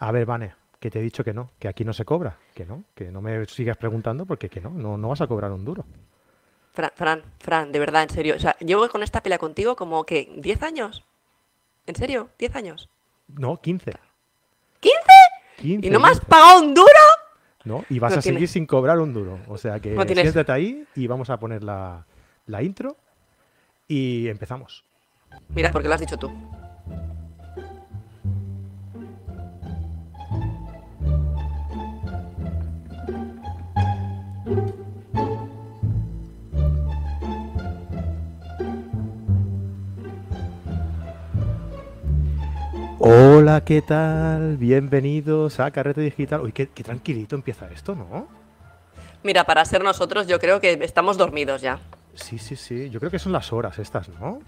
A ver, Vane, que te he dicho que no, que aquí no se cobra, que no, que no me sigas preguntando porque que no, no, no vas a cobrar un duro. Fran, Fran, Fran, de verdad, en serio. O sea, llevo con esta pelea contigo como que 10 años. ¿En serio? ¿10 años? No, 15. ¿15? 15 ¿Y no me has 15. pagado un duro? No, y vas No a tiene- seguir sin cobrar un duro. O sea que No siéntate ahí y vamos a poner la, la intro y empezamos. Mira, porque lo has dicho tú. Hola, ¿qué tal? Bienvenidos a Carrete Digital. Uy, qué, qué tranquilito empieza esto, ¿no? Mira, para ser nosotros, yo creo que estamos dormidos ya. Sí, sí, sí. Yo creo que son las horas estas, ¿no?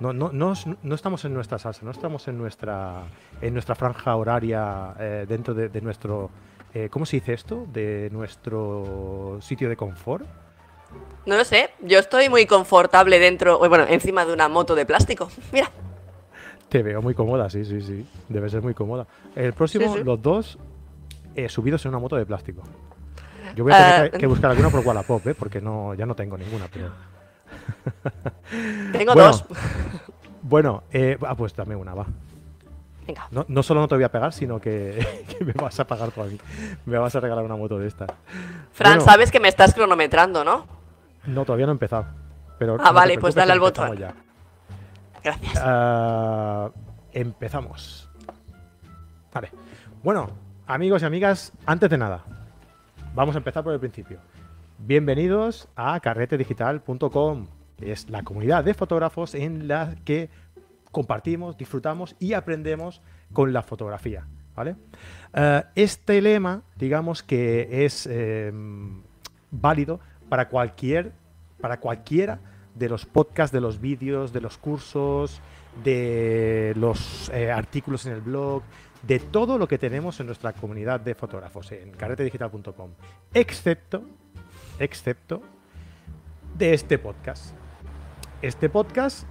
No, no, no, es- no estamos en nuestra salsa, no estamos en nuestra, en nuestra franja horaria eh, dentro de, de nuestro... eh, ¿Cómo se dice esto? De nuestro sitio de confort. No lo sé, yo estoy muy confortable dentro, bueno, encima de una moto de plástico. Mira, Te veo muy cómoda, sí, sí, sí. Debe ser muy cómoda. El próximo, Sí, sí. los dos eh, subidos en una moto de plástico. Yo voy a tener Ah, que, que buscar alguna por Wallapop, ¿eh? porque no, ya no tengo ninguna. Pero... tengo Bueno. dos. Bueno, eh, ah, pues dame una, va. Venga. No, no solo no te voy a pegar, sino que, que me vas a pagar tú a mí. Me vas a regalar una moto de estas. Fran, Bueno, sabes que me estás cronometrando, ¿no? No, todavía no he empezado. Pero Ah, no vale, pues dale al botón. ya. Gracias. Ah, empezamos. Vale. Bueno, amigos y amigas, antes de nada, vamos a empezar por el principio. Bienvenidos a carretedigital.com. Es la comunidad de fotógrafos en la que compartimos, disfrutamos y aprendemos con la fotografía. ¿vale? Eh, este lema, digamos que es eh, válido para cualquier, para cualquiera de los podcasts, de los vídeos, de los cursos, de los eh, artículos en el blog, de todo lo que tenemos en nuestra comunidad de fotógrafos en carretedigital.com, excepto, excepto de este podcast. Este podcast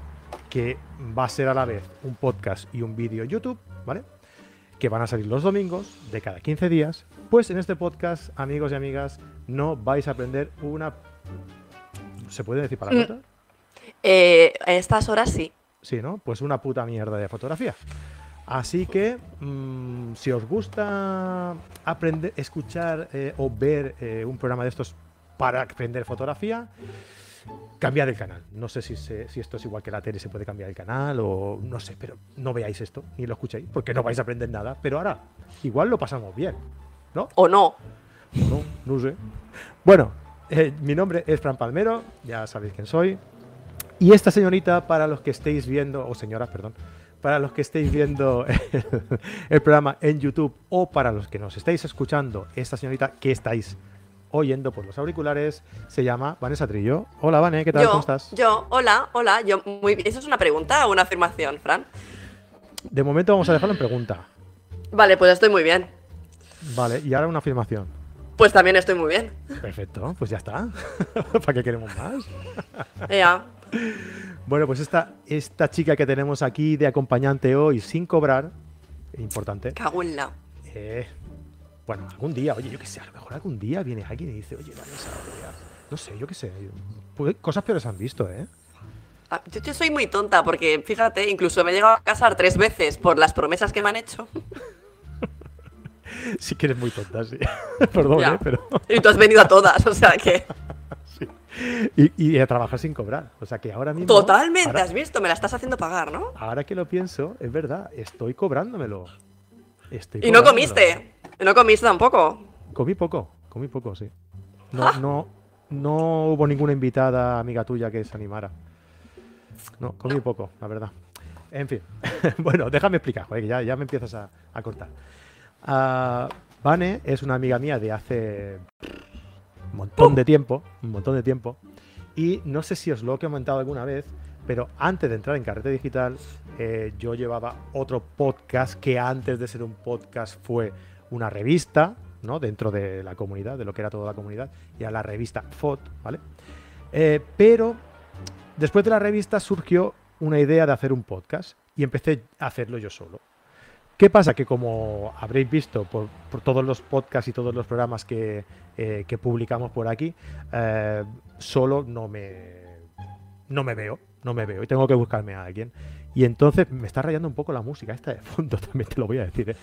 que va a ser a la vez un podcast y un vídeo YouTube, ¿vale? Que van a salir los domingos de cada 15 días. Pues en este podcast, amigos y amigas, no vais a aprender una... ¿Se puede decir palabrota? Eh, a estas horas sí. Sí, ¿no? Pues una puta mierda de fotografía. Así que, mm, si os gusta aprender, escuchar eh, o ver eh, un programa de estos para aprender fotografía, cambiad el canal. No sé si, se- si esto es igual que la tele, se puede cambiar el canal o no sé, pero no veáis esto ni lo escuchéis porque no vais a aprender nada. Pero ahora, igual lo pasamos bien, ¿no? ¿O no? No, no sé. Bueno, eh, mi nombre es Fran Palmero, ya sabéis quién soy. Y esta señorita, para los que estéis viendo, o señoras, perdón, para los que estéis viendo el, el programa en YouTube o para los que nos estáis escuchando, esta señorita que estáis oyendo por los auriculares, se llama Vanessa Trillo. Hola, Vane, ¿qué tal? Yo, ¿Cómo estás? yo, hola, hola, yo, muy bien. ¿Eso es una pregunta o una afirmación, Fran? De momento vamos a dejarlo en pregunta. Vale, pues estoy muy bien. Vale, y ahora una afirmación. Pues también estoy muy bien. Perfecto, pues ya está. ¿Para qué queremos más? Ya. Bueno, pues esta, esta chica que tenemos aquí de acompañante hoy sin cobrar, importante. Cago en la. eh, bueno, algún día, oye, yo qué sé, a lo mejor algún día viene alguien y dice, oye, Vanessa, voy a-". no sé, yo qué sé. pues, cosas peores han visto, ¿eh? Ah, Yo, yo soy muy tonta porque, fíjate, incluso me he llegado a casar tres veces por las promesas que me han hecho. Sí que eres muy tonta, sí. Perdón. ¿eh? Pero... Y tú has venido a todas, o sea que. Y, y a trabajar sin cobrar. O sea que ahora mismo... Totalmente, ahora- has visto, me la estás haciendo pagar, ¿no? Ahora que lo pienso, es verdad, estoy cobrándomelo. Estoy Y no comiste. No comiste tampoco. Comí poco, comí poco, sí. No, no, no hubo ninguna invitada amiga tuya que se animara. No, comí poco, la verdad. En fin, bueno, déjame explicar, joder, que ya, ya me empiezas a, a cortar. Ah, Vane es una amiga mía de hace montón de tiempo, un montón de tiempo. Y no sé si os lo he comentado alguna vez, pero antes de entrar en Carrete Digital, eh, yo llevaba otro podcast que antes de ser un podcast fue una revista, ¿no? Dentro de la comunidad, de lo que era toda la comunidad, y era la revista FOT, ¿vale? Eh, pero después de la revista surgió una idea de hacer un podcast y empecé a hacerlo yo solo. ¿Qué pasa? Que como habréis visto por, por todos los podcasts y todos los programas que, eh, que publicamos por aquí, eh, solo no me, no me veo, no me veo y tengo que buscarme a alguien. Y entonces me está rayando un poco la música esta de fondo, también te lo voy a decir. ¿eh?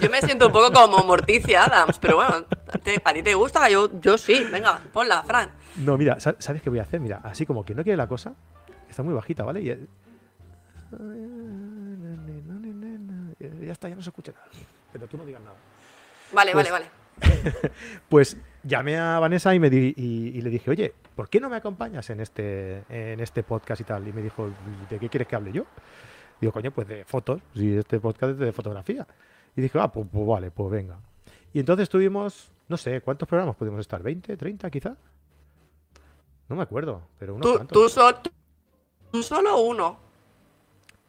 Yo me siento un poco como Morticia Adams, pero bueno, ¿te- ¿a ti te gusta? Yo, yo sí, venga, ponla, Fran. No, mira, sa- ¿sabes qué voy a hacer? Mira, así como que no quiere la cosa, está muy bajita, ¿vale? Y ya está, ya no se escucha nada. Pero tú no digas nada. Vale, Pues- vale, vale. Pues llamé a Vanessa y, me di- y, y le dije, oye, ¿por qué no me acompañas en este, en este podcast y tal? Y me dijo, ¿de qué quieres que hable yo? Digo, coño, pues de fotos, si este podcast es de fotografía. Y dije, ah, pues, pues vale, pues venga. Y entonces tuvimos, no sé, ¿cuántos programas pudimos estar? ¿20, 30 quizá? No me acuerdo, pero unos Tú, tú solo uno.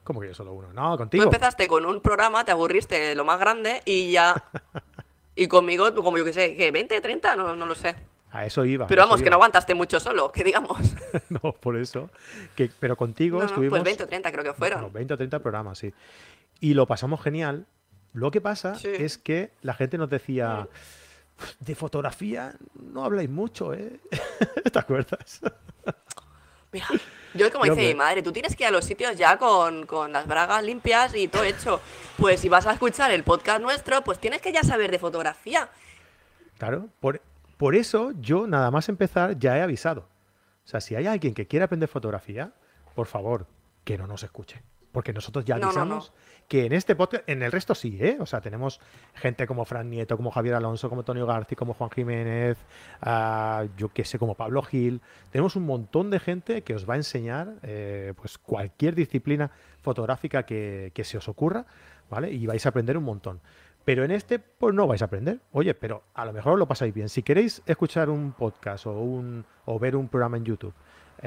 ¿Cómo que yo solo uno? No, Tú contigo. empezaste con un programa, te aburriste de lo más grande y ya. Y conmigo, tú como yo que sé, ¿qué? ¿20, 30? No, no lo sé. A eso iba. Pero vamos, que no iba. aguantaste mucho solo, que digamos. no, por eso. Que, pero contigo No, no, estuvimos... pues 20 o 30 creo que fueron. Bueno, 20 o 30 programas, sí. Y lo pasamos genial. Lo que pasa Sí. es que la gente nos decía, de fotografía no habláis mucho, ¿eh? ¿Te acuerdas? Mira, yo como No, dice mi madre, tú tienes que ir a los sitios ya con, con las bragas limpias y todo hecho. Pues si vas a escuchar el podcast nuestro, pues tienes que ya saber de fotografía. Claro, por, por eso yo nada más empezar ya he avisado. O sea, si hay alguien que quiera aprender fotografía, por favor, que no nos escuche. Porque nosotros ya No, no, avisamos que en este podcast, en el resto sí, ¿eh? O sea, tenemos gente como Fran Nieto, como Javier Alonso, como Antonio García, como Juan Jiménez, ah, yo qué sé, como Pablo Gil. Tenemos un montón de gente que os va a enseñar eh, pues cualquier disciplina fotográfica que, que se os ocurra, ¿vale? Y vais a aprender un montón. Pero en este, pues no vais a aprender. Oye, pero a lo mejor lo pasáis bien. Si queréis escuchar un podcast o, un, o ver un programa en YouTube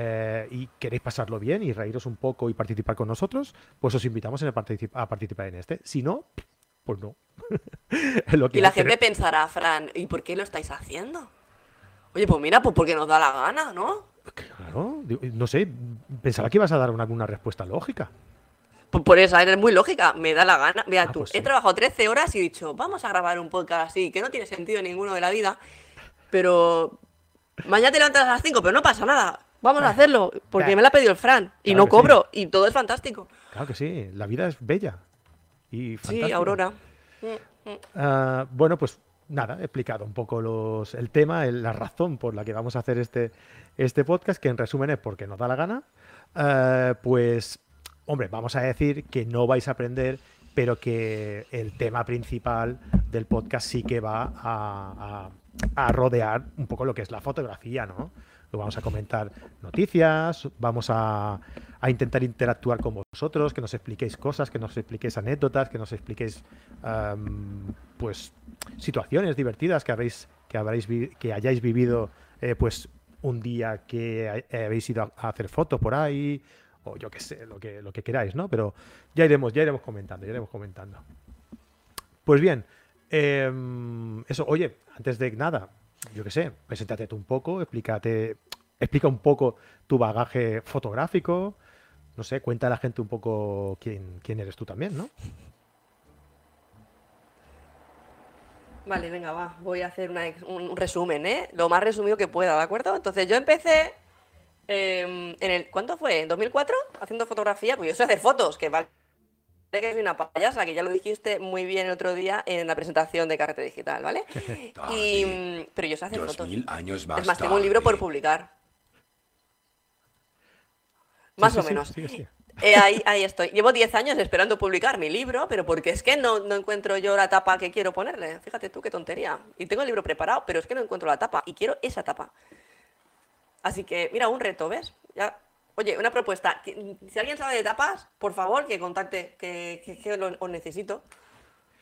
eh, y queréis pasarlo bien y reíros un poco y participar con nosotros, pues os invitamos en particip- a participar en este. Si no, pues no. Es lo que Y la gente pensará, Fran, ¿y por qué lo estáis haciendo? Oye, pues mira, pues porque nos da la gana, ¿no? Claro, no sé, pensaba que ibas a dar una, alguna respuesta lógica. Pues por eso, eres muy lógica, me da la gana. Mira Ah, tú, pues he sí. trabajado 13 horas y he dicho, vamos a grabar un podcast así, que no tiene sentido ninguno de la vida, pero mañana te levantas a las 5, pero no pasa nada. Vamos a hacerlo, porque me lo ha pedido el Fran y Claro no que sí. cobro y todo es fantástico. Claro que sí, la vida es bella. Y Sí, fantástica. Aurora. Mm, mm. Ah, bueno, pues nada, he explicado un poco los, el tema, el- la razón por la que vamos a hacer este, este podcast, que en resumen es porque nos da la gana. Ah, pues, hombre, vamos a decir que no vais a aprender, pero que el tema principal del podcast sí que va a, a- a rodear un poco lo que es la fotografía, ¿no? Vamos a comentar noticias, vamos a, a intentar interactuar con vosotros, que nos expliquéis cosas, que nos expliquéis anécdotas, que nos expliquéis am, pues situaciones divertidas que habéis que habréis que hayáis vivido eh, pues un día que ha- habéis ido a, a hacer fotos por ahí o yo qué sé lo que lo que queráis no pero ya iremos ya iremos comentando ya iremos comentando. Pues bien em, eso oye antes de nada yo qué sé preséntate tú un poco explícate explica un poco tu bagaje fotográfico no sé cuenta a la gente un poco quién quién eres tú también no Vale, venga, va. Voy a hacer un resumen, ¿eh? Lo más resumido que pueda, ¿de acuerdo? Entonces, yo empecé em, en el... ¿Cuánto fue? ¿En 2004? Haciendo fotografía. Pues yo sé hacer fotos, que vale que soy una payasa, que ya lo dijiste muy bien el otro día en la presentación de Carrete Digital, ¿vale? Y, pero yo sé hacer fotos. mil años más Es más, tengo un libro por publicar. Más sí, o sí, menos. Eh, ahí, ahí estoy. Llevo 10 años esperando publicar mi libro, pero porque es que no, no encuentro yo la tapa que quiero ponerle. Fíjate tú qué tontería. Y tengo el libro preparado, pero es que no encuentro la tapa y quiero esa tapa. Así que, mira, un reto, ¿ves? Ya. Oye, una propuesta. Si alguien sabe de tapas, por favor, que contacte, que, que, que lo, os necesito.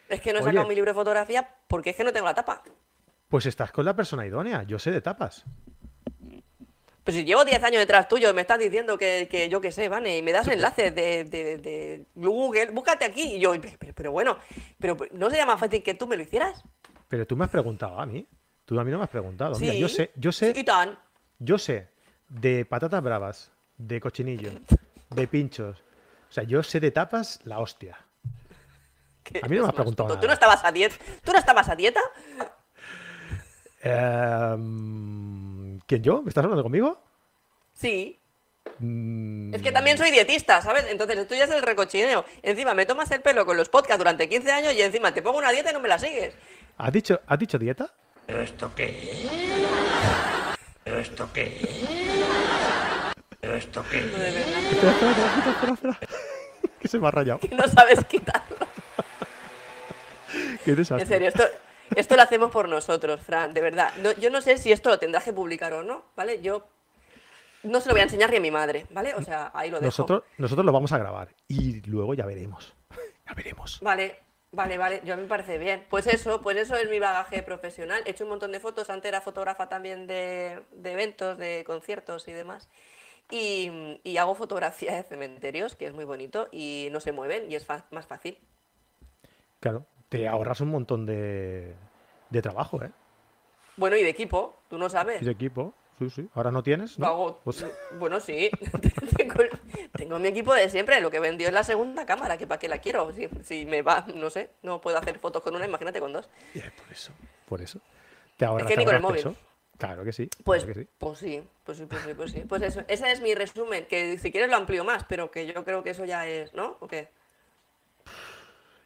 Es que no he Oye. sacado mi libro de fotografía porque es que no tengo la tapa. Pues estás con la persona idónea. Yo sé de tapas. Pues si llevo 10 años detrás tuyo, me estás diciendo que, que yo qué sé, Vane, y me das enlaces de, de- de Google, búscate aquí. Y yo, pero, pero- bueno, pero ¿no sería más fácil que tú me lo hicieras? Pero tú me has preguntado a mí. Tú a mí no me has preguntado. Mira, Sí. yo sé, yo sé, yo sé de patatas bravas, de cochinillo, de pinchos. O sea, yo sé de tapas la hostia. A mí no me has más preguntado. ¿Tú no estabas a dieta? ¿Tú no estabas a dieta? ¿Quién yo? ¿Me estás hablando conmigo? Sí. Mm, Es que también soy dietista, ¿sabes? Entonces tú ya es el recochineo. Encima me tomas el pelo con los podcasts durante 15 años y encima te pongo una dieta y no me la sigues. ¿Has dicho, ¿Has dicho dieta? ¿Pero esto qué? ¿Pero esto qué? ¿Pero esto qué espera, espera, espera, espera. que se me ha rayado. Que no sabes quitarlo. Qué desastre. En serio, esto, esto lo hacemos por nosotros, Fran, de verdad. No- yo no sé si esto lo tendrás que publicar o no, ¿vale? Yo no se lo voy a enseñar ni a mi madre, ¿vale? O sea, ahí lo dejo. Nosotros, nosotros lo vamos a grabar y luego ya veremos. Ya veremos. Vale, vale, vale, yo me parece bien. Pues eso, pues eso es mi bagaje profesional. He hecho un montón de fotos, antes era fotógrafa también de, de eventos, de conciertos y demás. Y, y hago fotografía de cementerios, que es muy bonito, y no se mueven y es más fácil. Claro, te ahorras un montón de, de trabajo, ¿eh? Bueno, y de equipo, tú no sabes. Y de equipo. Sí, sí. Ahora no tienes, ¿no? hago- Pues- Bueno, sí. tengo, tengo mi equipo de siempre. Lo que vendió es la segunda cámara, que para qué la quiero. Si, si me va, no sé, no puedo hacer fotos con una, imagínate con dos. y es por eso, por eso. Te ahorras, que te ni con el ahorras móvil. peso. Claro que sí. Pues, claro que sí. pues sí, pues sí, pues sí, pues sí. Pues eso, ese es mi resumen, que si quieres lo amplío más, pero que yo creo que eso ya es, ¿no? ¿O qué?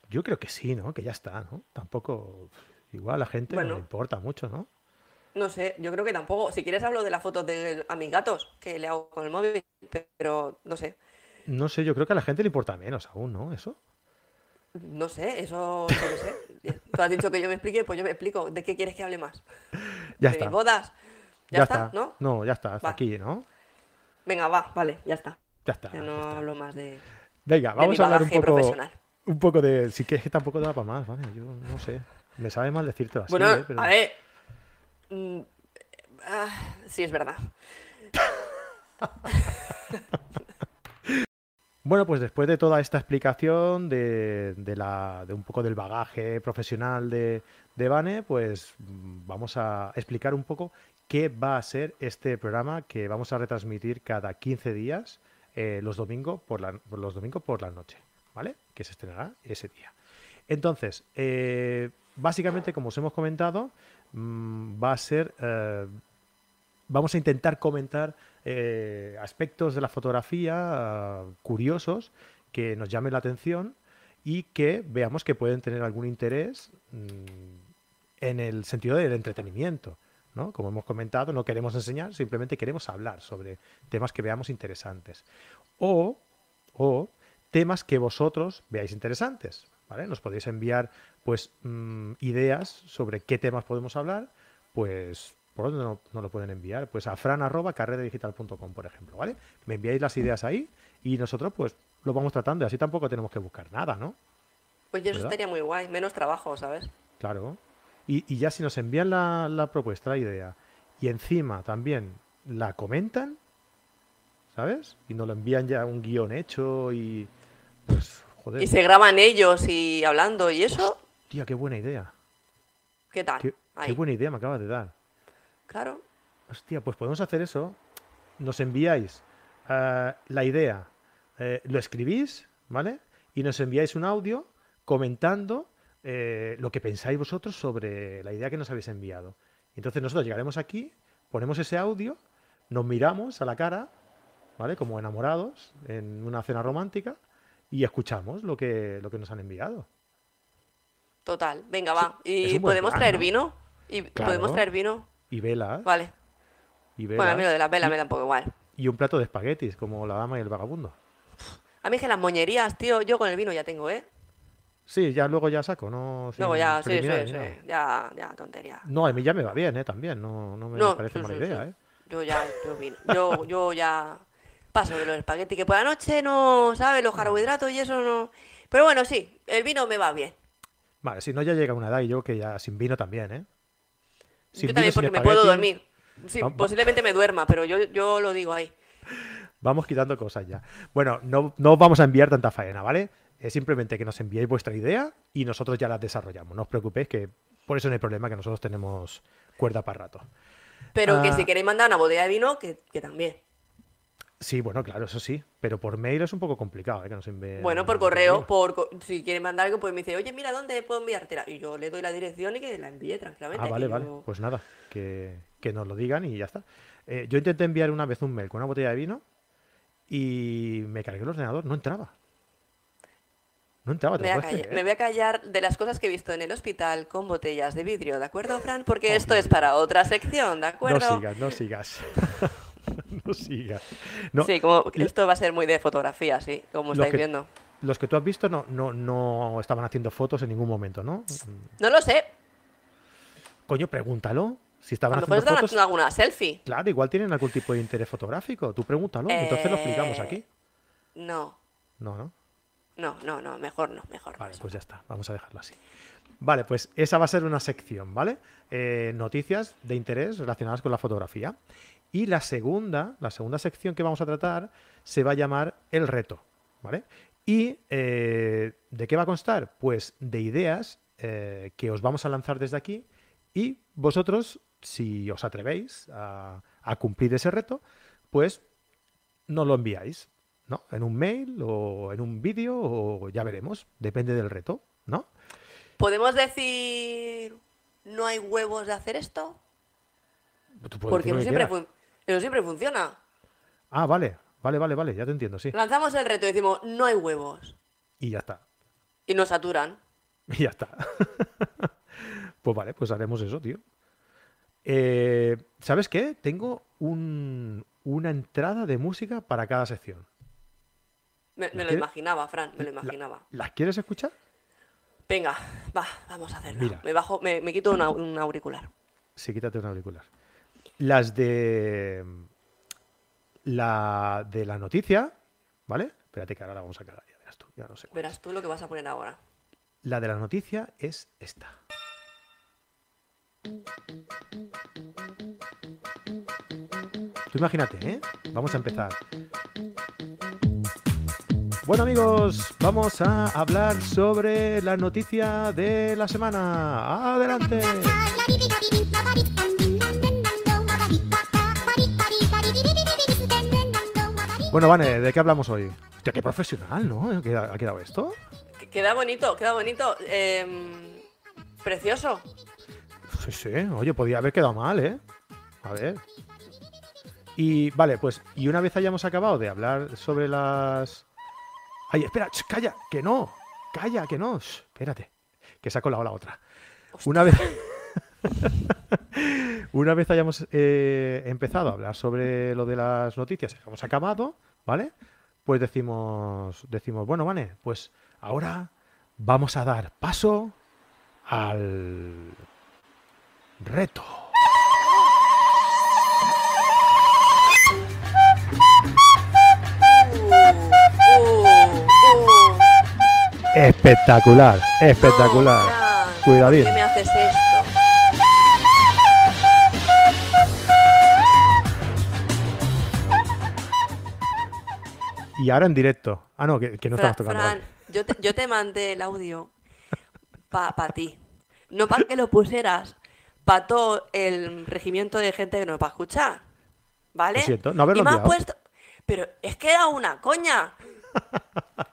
Yo creo que sí, ¿no? Que ya está, ¿no? Tampoco. Igual a la gente no le importa mucho, ¿no? No sé, yo creo que tampoco. Si quieres hablo de las fotos de a mis gatos, que le hago con el móvil, pero no sé. No sé, yo creo que a la gente le importa menos aún, ¿no? Eso. No sé, eso no sé. Tú has dicho que yo me explique, pues yo me explico. ¿De qué quieres que hable más? Ya ¿De está. bodas? ¿Ya, está? ¿No? No, ya está, hasta Va. aquí, ¿no? Venga, va, vale, ya está. Ya está. Ya ya no está. hablo más de, Venga, de vamos mi a hablar un poco, un poco de. Si quieres que tampoco da para más, ¿vale? Yo no sé. Me sabe mal decírtelo así, Bueno, ¿eh? Pero- a ver. mm, ah, sí, es verdad. Bueno, pues después de toda esta explicación de, un poco del bagaje profesional de, de Vane, pues mm, vamos a explicar un poco qué va a ser este programa que vamos a retransmitir cada 15 días eh, los, domingos por la, los domingos por la noche, ¿vale? Que se estrenará ese día. Entonces, eh, básicamente, como os hemos comentado, mm, va a ser eh, vamos a intentar comentar eh, aspectos de la fotografía ah, curiosos que nos llamen la atención y que veamos que pueden tener algún interés mm, en el sentido del entretenimiento. ¿no? Como hemos comentado, no queremos enseñar, simplemente queremos hablar sobre temas que veamos interesantes. O, o temas que vosotros veáis interesantes. ¿vale? Nos podéis enviar pues, mm, ideas sobre qué temas podemos hablar, pues ¿Por dónde no, no lo pueden enviar? Pues a fran.carrededigital.com, por ejemplo, ¿vale? Me enviáis las ideas ahí y nosotros pues lo vamos tratando y así tampoco tenemos que buscar nada, ¿no? Pues eso ¿Verdad? estaría muy guay, menos trabajo, ¿sabes? Claro. Y, y ya si nos envían la, la propuesta, la idea, y encima también la comentan, ¿sabes? Y nos lo envían ya un guion hecho y pues, joder, Y se graban ellos y hablando y eso, tía, qué buena idea. ¿qué tal? Qué, qué buena idea me acabas de dar. Claro. Hostia, pues podemos hacer eso. Nos enviáis eh, la idea, eh, lo escribís, ¿vale? Y nos enviáis un audio comentando eh, lo que pensáis vosotros sobre la idea que nos habéis enviado. Entonces nosotros llegaremos aquí, ponemos ese audio, nos miramos a la cara, ¿vale? Como enamorados en una cena romántica y escuchamos lo que, lo que nos han enviado. Total. Venga, va. ¿Y podemos plan, traer ¿no? vino? ¿Y Claro. podemos traer vino? Y velas, Vale. y Bueno, a mí lo de las velas y- me da un poco igual. y un plato de espaguetis, como la dama y el vagabundo. A mí es que las moñerías, tío, yo con el vino ya tengo, ¿eh? Sí, ya luego ya saco, no Luego ya, sí, sí, sí. Ya, ya, tontería. No, a mí ya me va bien, ¿eh? También, no, no me No, parece sí, mala sí, idea. ¿eh? Yo ya, yo vino. Yo, yo ya paso de los espaguetis, que por la noche no, ¿sabes? Los carbohidratos y eso no. Pero bueno, sí, el vino me va bien. Vale, si no ya llega una edad y yo que ya sin vino también, ¿eh? Sin yo también porque me puedo dormir. Sí, posiblemente me duerma, pero yo, yo lo digo ahí. Vamos quitando cosas ya. Bueno, no, no os vamos a enviar tanta faena, ¿vale? Es simplemente que nos enviéis vuestra idea y nosotros ya la desarrollamos. No os preocupéis que por eso no hay problema, que nosotros tenemos cuerda para rato. Pero que Ah. si queréis mandar una botella de vino, que, que también. Sí, bueno, claro, eso sí. Pero por mail es un poco complicado, ¿eh? Que nos envíen- Bueno, por correo, por co- si quiere mandar algo, pues me dice, oye, mira, ¿dónde puedo enviártela? Y yo le doy la dirección y que la envíe tranquilamente. Ah, vale, vale. yo- Pues nada, que, que nos lo digan y ya está. Eh, yo intenté enviar una vez un mail con una botella de vino y me cargué el ordenador, no entraba. No entraba, ¿te Me voy, a callar, creer? me voy a callar de las cosas que he visto en el hospital con botellas de vidrio, ¿de acuerdo, Fran? Porque Oh, esto es para otra sección, ¿de acuerdo? No sigas, no sigas. no sigas. No, Sí, como esto va a ser muy de fotografía, sí, como estáis que- viendo. Los que tú has visto no, no, no estaban haciendo fotos en ningún momento, ¿no? No lo sé, Coño, pregúntalo. Si a estaban lo mejor haciendo fotos, haciendo alguna selfie. claro, igual tienen algún tipo de interés fotográfico. Tú pregúntalo, entonces lo explicamos Eh, aquí. No, No, no. no, no, no, mejor no, mejor no. Vale, pues ya está, vamos a dejarlo así. Vale, pues esa va a ser una sección, ¿vale? Eh, noticias de interés relacionadas con la fotografía. Y la segunda, la segunda sección que vamos a tratar se va a llamar el reto, ¿vale? ¿Y eh, de qué va a constar? Pues de ideas eh, que os vamos a lanzar desde aquí y vosotros, si os atrevéis a, a cumplir ese reto, pues nos lo enviáis, ¿no? En un mail o en un vídeo o ya veremos, depende del reto, ¿no? ¿Podemos decir no hay huevos de hacer esto? Porque siempre, quieras. Eso siempre funciona. Ah, vale, vale, vale, vale, ya te entiendo, sí. Lanzamos el reto y decimos no hay huevos. Y ya está, Y nos saturan. y ya está. pues vale, pues haremos eso, tío. Eh, ¿Sabes qué? Tengo un- una entrada de música para cada sección. Me, me lo imaginaba, Fran, me lo La- imaginaba. ¿Las quieres escuchar? Venga, va, vamos a hacerlo. Mira. Me bajo, me, me quito una- un auricular. Sí, quítate un auricular. Las de. La de la noticia, ¿vale? Espérate que ahora la vamos a cagar, ya verás tú, ya no sé. Verás tú lo que vas a poner ahora. La de la noticia es esta. Tú imagínate, ¿eh? Vamos a empezar. Bueno amigos, vamos a hablar sobre la noticia de la semana. Adelante. Bueno, Vane, ¿de qué hablamos hoy? Hostia, qué profesional, ¿no? ¿Ha quedado- ha quedado esto? Que- Queda bonito, queda bonito. Em, precioso. Sí, sí. Oye, podía haber quedado mal, ¿eh? A ver. Y vale, pues, y una vez hayamos acabado de hablar sobre las. Ay, espera, ch, calla, que no. Calla, que no. Sh, espérate, que se ha colado la otra. Una vez. una vez hayamos eh, empezado a hablar sobre lo de las noticias, hemos acabado, ¿vale? Pues decimos, decimos, bueno, vale, pues ahora vamos a dar paso al reto. Uh, uh. Espectacular, espectacular. No, Fran, Cuidadín. ¿Por qué me haces Y ahora en directo. Ah, no, que, que no Fra- estamos tocando. Fran, yo te, yo te mandé el audio para ti. No para que lo pusieras para todo el regimiento de gente que nos va a escuchar. ¿Vale? Lo siento, no haberlo y me has puesto. Pero es que era una coña.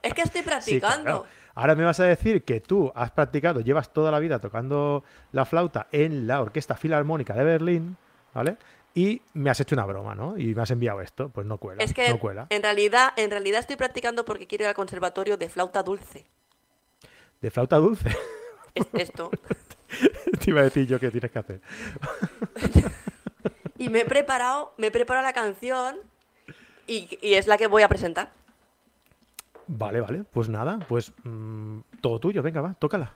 Es que estoy Sí, practicando. claro. Ahora me vas a decir que tú has practicado, llevas toda la vida tocando la flauta en la Orquesta Filarmónica de Berlín, ¿vale? Y me has hecho una broma, ¿no? Y me has enviado esto. Pues no cuela. Es que no cuela. en realidad, en realidad estoy practicando porque quiero ir al conservatorio de flauta dulce. De flauta dulce. Es esto. Te iba a decir yo qué tienes que hacer. Y me he preparado, me he preparado la canción y, y es la que voy a presentar. Vale, vale. Pues nada, pues mm, todo tuyo. Venga, va, tócala.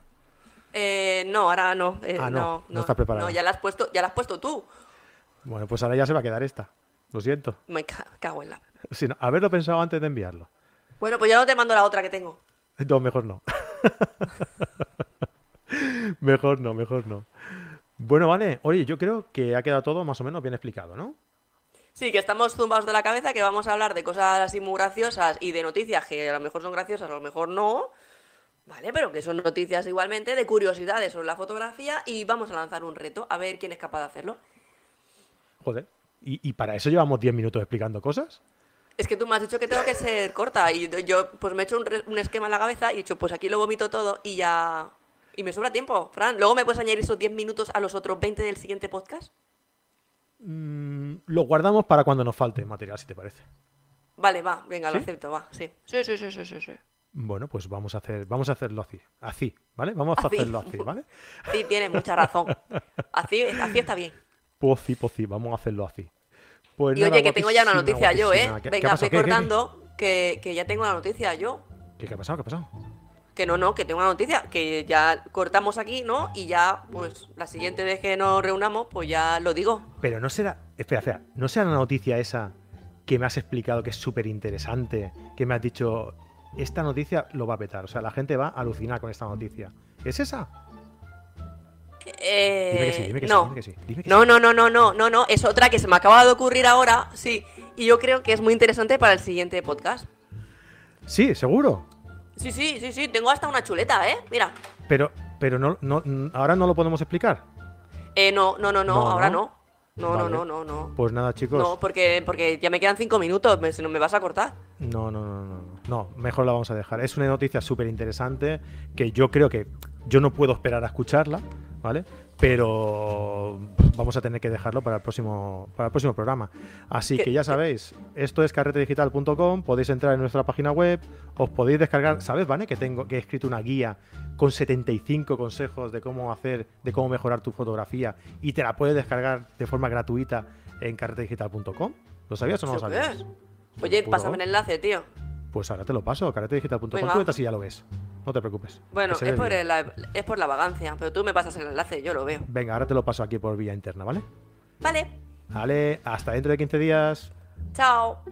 Eh, no, ahora no. eh, Ah, no, no, no estás preparada. No, ya la has puesto, ya la has puesto tú. Bueno, pues ahora ya se va a quedar esta. Lo siento. Me ca- cago en la. Si no, haberlo pensado antes de enviarlo. Bueno, pues ya no te mando la otra que tengo. No, mejor no. mejor no, mejor no. Bueno, vale. Oye, yo creo que ha quedado todo más o menos bien explicado, ¿no? Sí, que estamos zumbados de la cabeza, que vamos a hablar de cosas así muy graciosas y de noticias que a lo mejor son graciosas, a lo mejor no. Vale, pero que son noticias igualmente de curiosidades sobre la fotografía y vamos a lanzar un reto a ver quién es capaz de hacerlo. Joder. ¿Y, y para eso llevamos 10 minutos explicando cosas? Es que tú me has dicho que tengo que ser corta y yo pues me he hecho un, esquema en la cabeza y he dicho pues aquí lo vomito todo y ya... Y me sobra tiempo, Fran. Luego me puedes añadir esos 10 minutos a los otros 20 del siguiente podcast. Mm, lo guardamos para cuando nos falte material, si te parece. Vale, va, venga, lo acepto, va, sí. Sí, sí, sí, sí, sí, sí. Bueno, pues vamos a hacer, vamos a hacerlo así, así, ¿vale? Vamos a Así. hacerlo así, ¿vale? Sí, tienes mucha razón. Así, así está bien. Pues sí, pues sí, vamos a hacerlo así. Pues Y nada, oye, que tengo ya una noticia yo, ¿eh? guapísima. ¿Qué- qué ha Venga, qué? cortando que, que ya tengo una noticia yo. ¿Qué, qué ha pasado? ¿Qué ha pasado? Que no, no, que tengo una noticia, que ya cortamos aquí, ¿no? Y ya, pues, la siguiente vez que nos reunamos, pues ya lo digo. Pero no será, espera, espera, no será la noticia esa que me has explicado que es súper interesante, que me has dicho, esta noticia lo va a petar, o sea, la gente va a alucinar con esta noticia. ¿Es esa? Eh, Dime que sí, dime que sí, no. dime que sí, dime que No, sí. no, no, no, no, no, no, es otra que se me acaba de ocurrir ahora, sí. Y yo creo que es muy interesante para el siguiente podcast. Sí, seguro. Sí, sí, sí, sí, tengo hasta una chuleta, ¿eh? Mira. Pero, pero no, no, ahora no lo podemos explicar. Eh, no, no, no, no, No, ahora ¿no? no. No, Vale. no, no, no, no. Pues nada, chicos. No, porque, porque ya me quedan cinco minutos, me- si no me vas a cortar. No, no, no, no, no. Mejor la vamos a dejar. Es una noticia súper interesante que yo creo que yo no puedo esperar a escucharla, ¿vale? Pero vamos a tener que dejarlo para el próximo, para el próximo programa. Así ¿Qué- que ya qué? sabéis, esto es carretedigital.com, podéis entrar en nuestra página web, os podéis descargar, ¿sabes, Vane? Que tengo, que he escrito una guía con 75 consejos de cómo hacer, de cómo mejorar tu fotografía y te la puedes descargar de forma gratuita en carretedigital.com. ¿Lo sabías o no lo ¿Eso qué sabías? Oye, pásame el enlace, tío. Pues ahora te lo paso, carretedigital.com. Venga. Tú entras y ya lo ves. No te preocupes. Bueno, es por, el- la, es por la vagancia, pero tú me pasas el enlace, yo lo veo. Venga, ahora te lo paso aquí por vía interna, ¿vale? Vale, Vale, hasta dentro de 15 días. chao.